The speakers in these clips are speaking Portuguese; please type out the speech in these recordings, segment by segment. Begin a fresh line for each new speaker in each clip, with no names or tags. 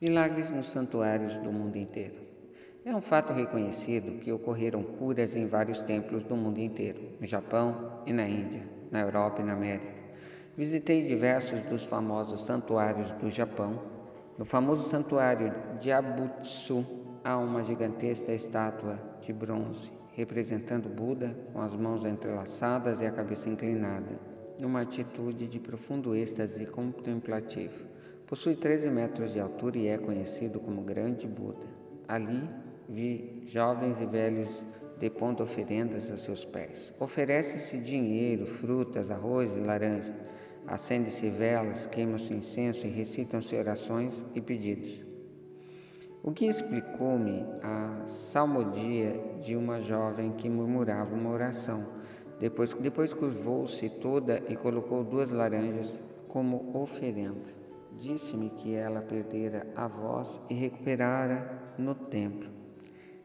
Milagres nos santuários do mundo inteiro. É um fato reconhecido que ocorreram curas em vários templos do mundo inteiro, no Japão e na Índia, na Europa e na América. Visitei diversos dos famosos santuários do Japão. No famoso santuário de Abutsu há uma gigantesca estátua de bronze representando Buda com as mãos entrelaçadas e a cabeça inclinada, numa atitude de profundo êxtase contemplativo. Possui 13 metros de altura e é conhecido como Grande Buda. Ali vi jovens e velhos depondo oferendas a seus pés. Oferece-se dinheiro, frutas, arroz e laranja. Acende-se velas, queima-se incenso e recitam-se orações e pedidos. O que explicou-me a salmodia de uma jovem que murmurava uma oração. Depois, depois curvou-se toda e colocou duas laranjas como oferenda. Disse-me que ela perdera a voz e recuperara no templo.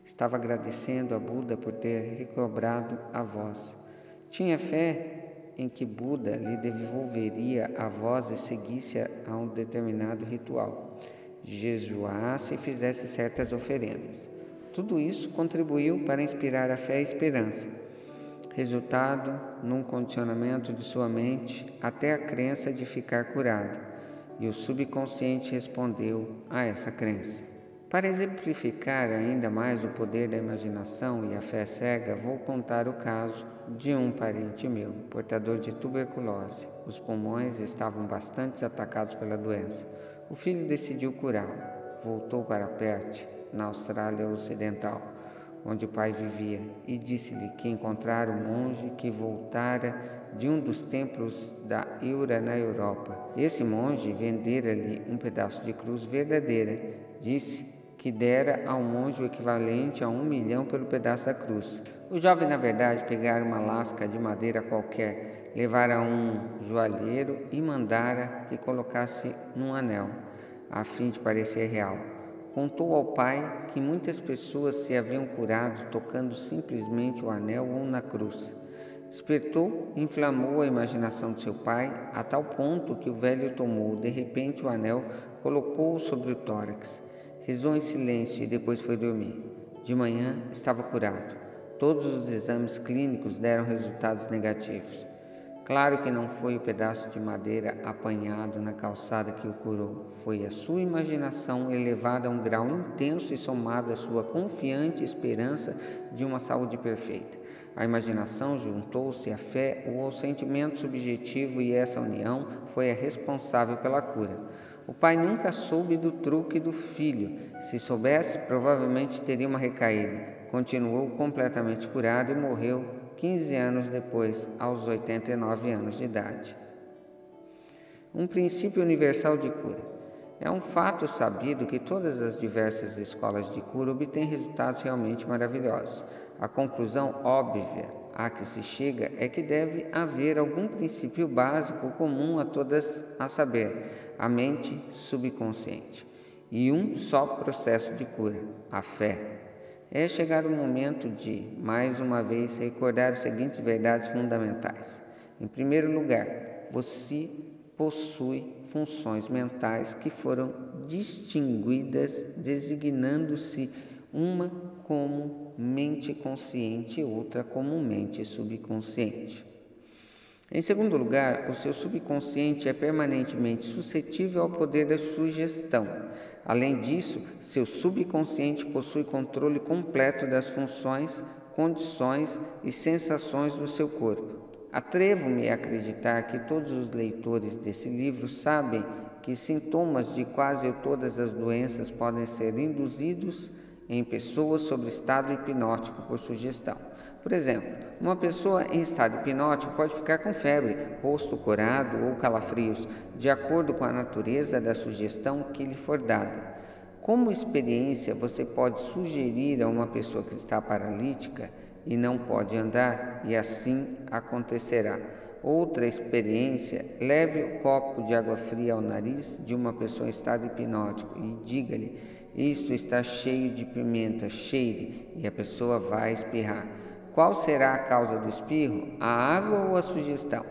Estava agradecendo a Buda por ter recobrado a voz. Tinha fé em que Buda lhe devolveria a voz e seguisse a um determinado ritual, jejuasse e fizesse certas oferendas. Tudo isso contribuiu para inspirar a fé e a esperança, resultado num condicionamento de sua mente até a crença de ficar curado e o subconsciente respondeu a essa crença. Para exemplificar ainda mais o poder da imaginação e a fé cega, vou contar o caso de um parente meu, portador de tuberculose. Os pulmões estavam bastante atacados pela doença. O filho decidiu curá-lo. Voltou para Perth, na Austrália Ocidental, onde o pai vivia, e disse-lhe que encontrara um monge que voltara de um dos templos da Eura na Europa. Esse monge vendera-lhe um pedaço de cruz verdadeira. Disse que dera ao monge o equivalente a um milhão pelo pedaço da cruz. O jovem, na verdade, pegara uma lasca de madeira qualquer, levara um joalheiro e mandara que colocasse num anel, a fim de parecer real. Contou ao pai que muitas pessoas se haviam curado tocando simplesmente o anel ou na cruz. Despertou e inflamou a imaginação de seu pai a tal ponto que o velho tomou de repente o anel, colocou-o sobre o tórax, rezou em silêncio e depois foi dormir. De manhã estava curado. Todos os exames clínicos deram resultados negativos. Claro que não foi o pedaço de madeira apanhado na calçada que o curou, foi a sua imaginação elevada a um grau intenso e somada à sua confiante esperança de uma saúde perfeita. A imaginação juntou-se à fé ou ao sentimento subjetivo e essa união foi a responsável pela cura. O pai nunca soube do truque do filho. Se soubesse, provavelmente teria uma recaída. Continuou completamente curado e morreu 15 anos depois, aos 89 anos de idade. Um princípio universal de cura. É um fato sabido que todas as diversas escolas de cura obtêm resultados realmente maravilhosos. A conclusão óbvia a que se chega é que deve haver algum princípio básico comum a todas, a saber, a mente subconsciente, e um só processo de cura, a fé. É chegar o momento de, mais uma vez, recordar as seguintes verdades fundamentais. Em primeiro lugar, você possui funções mentais que foram distinguidas, designando-se uma como mente consciente e outra como mente subconsciente. Em segundo lugar, o seu subconsciente é permanentemente suscetível ao poder da sugestão. Além disso, seu subconsciente possui controle completo das funções, condições e sensações do seu corpo. Atrevo-me a acreditar que todos os leitores desse livro sabem que sintomas de quase todas as doenças podem ser induzidos em pessoas sob estado hipnótico por sugestão. Por exemplo, uma pessoa em estado hipnótico pode ficar com febre, rosto corado ou calafrios, de acordo com a natureza da sugestão que lhe for dada. Como experiência, você pode sugerir a uma pessoa que está paralítica e não pode andar, e assim acontecerá. Outra experiência, leve o copo de água fria ao nariz de uma pessoa em estado hipnótico e diga-lhe isto está cheio de pimenta, cheire, e a pessoa vai espirrar. Qual será a causa do espirro? A água ou a sugestão?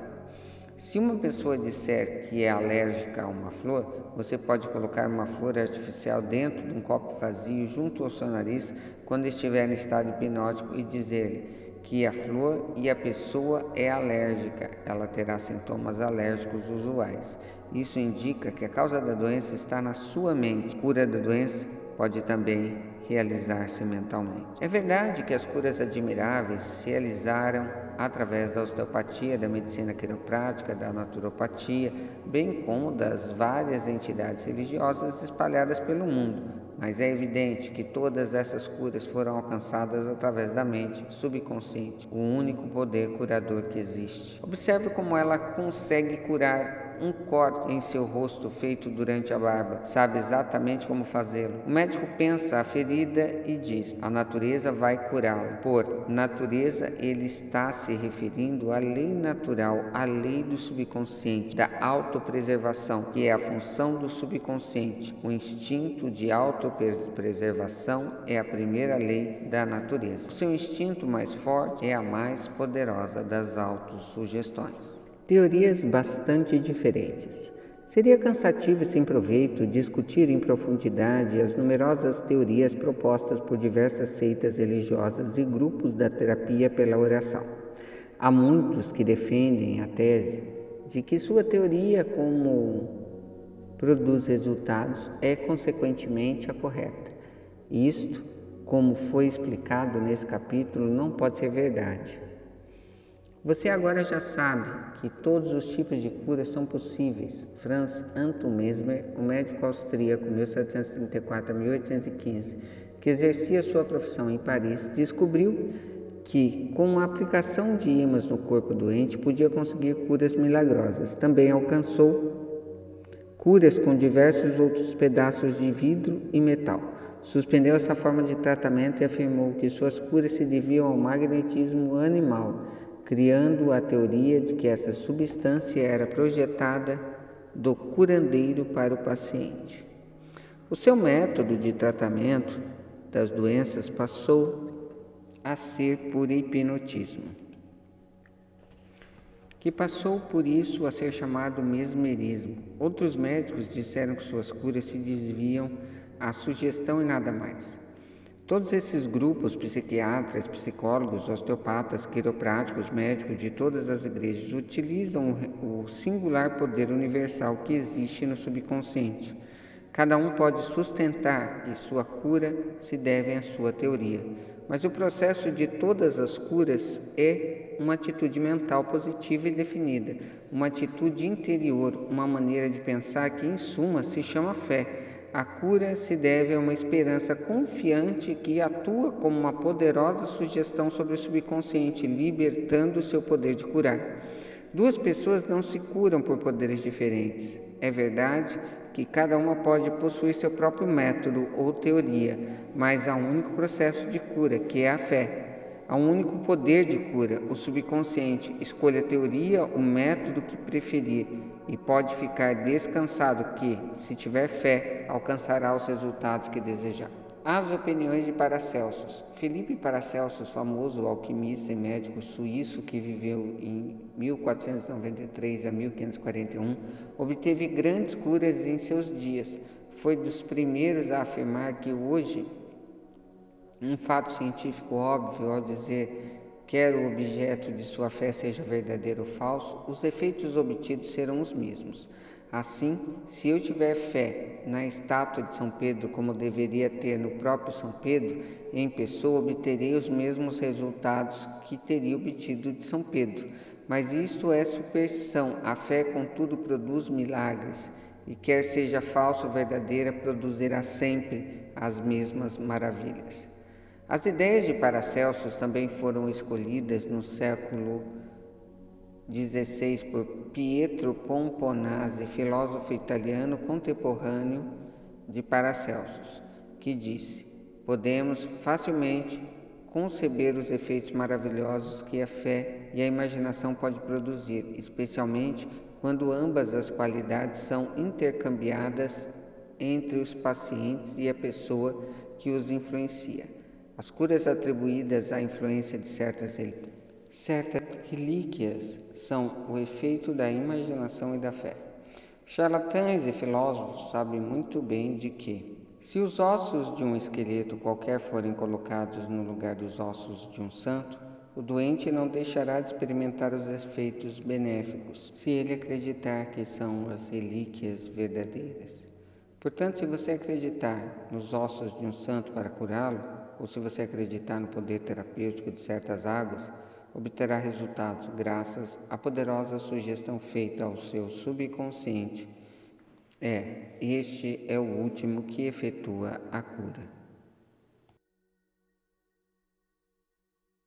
Se uma pessoa disser que é alérgica a uma flor, você pode colocar uma flor artificial dentro de um copo vazio junto ao seu nariz quando estiver em estado hipnótico e dizer-lhe que a flor e a pessoa é alérgica, ela terá sintomas alérgicos usuais. Isso indica que a causa da doença está na sua mente. A cura da doença pode também realizar-se mentalmente. É verdade que as curas admiráveis se realizaram através da osteopatia, da medicina quiroprática, da naturopatia, bem como das várias entidades religiosas espalhadas pelo mundo. Mas é evidente que todas essas curas foram alcançadas através da mente subconsciente, o único poder curador que existe. Observe como ela consegue curar um corte em seu rosto feito durante a barba. Sabe exatamente como fazê-lo. O médico pensa a ferida e diz: a natureza vai curá-la. Por natureza, ele está se referindo à lei natural, à lei do subconsciente, da autopreservação, que é a função do subconsciente. O instinto de autopreservação é a primeira lei da natureza. O seu instinto mais forte é a mais poderosa das autossugestões teorias bastante diferentes. Seria cansativo e sem proveito discutir em profundidade as numerosas teorias propostas por diversas seitas religiosas e grupos da terapia pela oração. Há muitos que defendem a tese de que sua teoria, como produz resultados, é consequentemente a correta. Isto, como foi explicado nesse capítulo, não pode ser verdade. Você agora já sabe que todos os tipos de cura são possíveis. Franz Anton Mesmer, o médico austríaco 1734 a 1815, que exercia sua profissão em Paris, descobriu que, com a aplicação de ímãs no corpo doente, podia conseguir curas milagrosas. Também alcançou curas com diversos outros pedaços de vidro e metal. Suspendeu essa forma de tratamento e afirmou que suas curas se deviam ao magnetismo animal criando a teoria de que essa substância era projetada do curandeiro para o paciente. O seu método de tratamento das doenças passou a ser por hipnotismo, que passou por isso a ser chamado mesmerismo. Outros médicos disseram que suas curas se desviam à sugestão e nada mais. Todos esses grupos, psiquiatras, psicólogos, osteopatas, quiropráticos, médicos de todas as igrejas, utilizam o singular poder universal que existe no subconsciente. Cada um pode sustentar que sua cura se deve à sua teoria, mas o processo de todas as curas é uma atitude mental positiva e definida, uma atitude interior, uma maneira de pensar que, em suma, se chama fé a cura se deve a uma esperança confiante que atua como uma poderosa sugestão sobre o subconsciente, libertando seu poder de curar. Duas pessoas não se curam por poderes diferentes. É verdade que cada uma pode possuir seu próprio método ou teoria, mas há um único processo de cura, que é a fé. Há um único poder de cura, o subconsciente. Escolha a teoria, o método que preferir e pode ficar descansado que, se tiver fé, alcançará os resultados que desejar. As opiniões de Paracelsus. Felipe Paracelsus, famoso alquimista e médico suíço que viveu em 1493 a 1541, obteve grandes curas em seus dias. Foi dos primeiros a afirmar que hoje um fato científico óbvio ao dizer quer o objeto de sua fé seja verdadeiro ou falso, os efeitos obtidos serão os mesmos. Assim, se eu tiver fé na estátua de São Pedro, como deveria ter no próprio São Pedro, em pessoa obterei os mesmos resultados que teria obtido de São Pedro. Mas isto é superstição. A fé, contudo, produz milagres, e quer seja falsa ou verdadeira, produzirá sempre as mesmas maravilhas. As ideias de Paracelsus também foram escolhidas no século XVI por Pietro Pomponazzi, filósofo italiano contemporâneo de Paracelsus, que disse: Podemos facilmente conceber os efeitos maravilhosos que a fé e a imaginação podem produzir, especialmente quando ambas as qualidades são intercambiadas entre os pacientes e a pessoa que os influencia. As curas atribuídas à influência de certas Certas relíquias são o efeito da imaginação e da fé. Charlatães e filósofos sabem muito bem de que, se os ossos de um esqueleto qualquer forem colocados no lugar dos ossos de um santo, o doente não deixará de experimentar os efeitos benéficos, se ele acreditar que são as relíquias verdadeiras. Portanto, se você acreditar nos ossos de um santo para curá-lo, ou se você acreditar no poder terapêutico de certas águas, obterá resultados graças à poderosa sugestão feita ao seu subconsciente. É, este é o último que efetua a cura.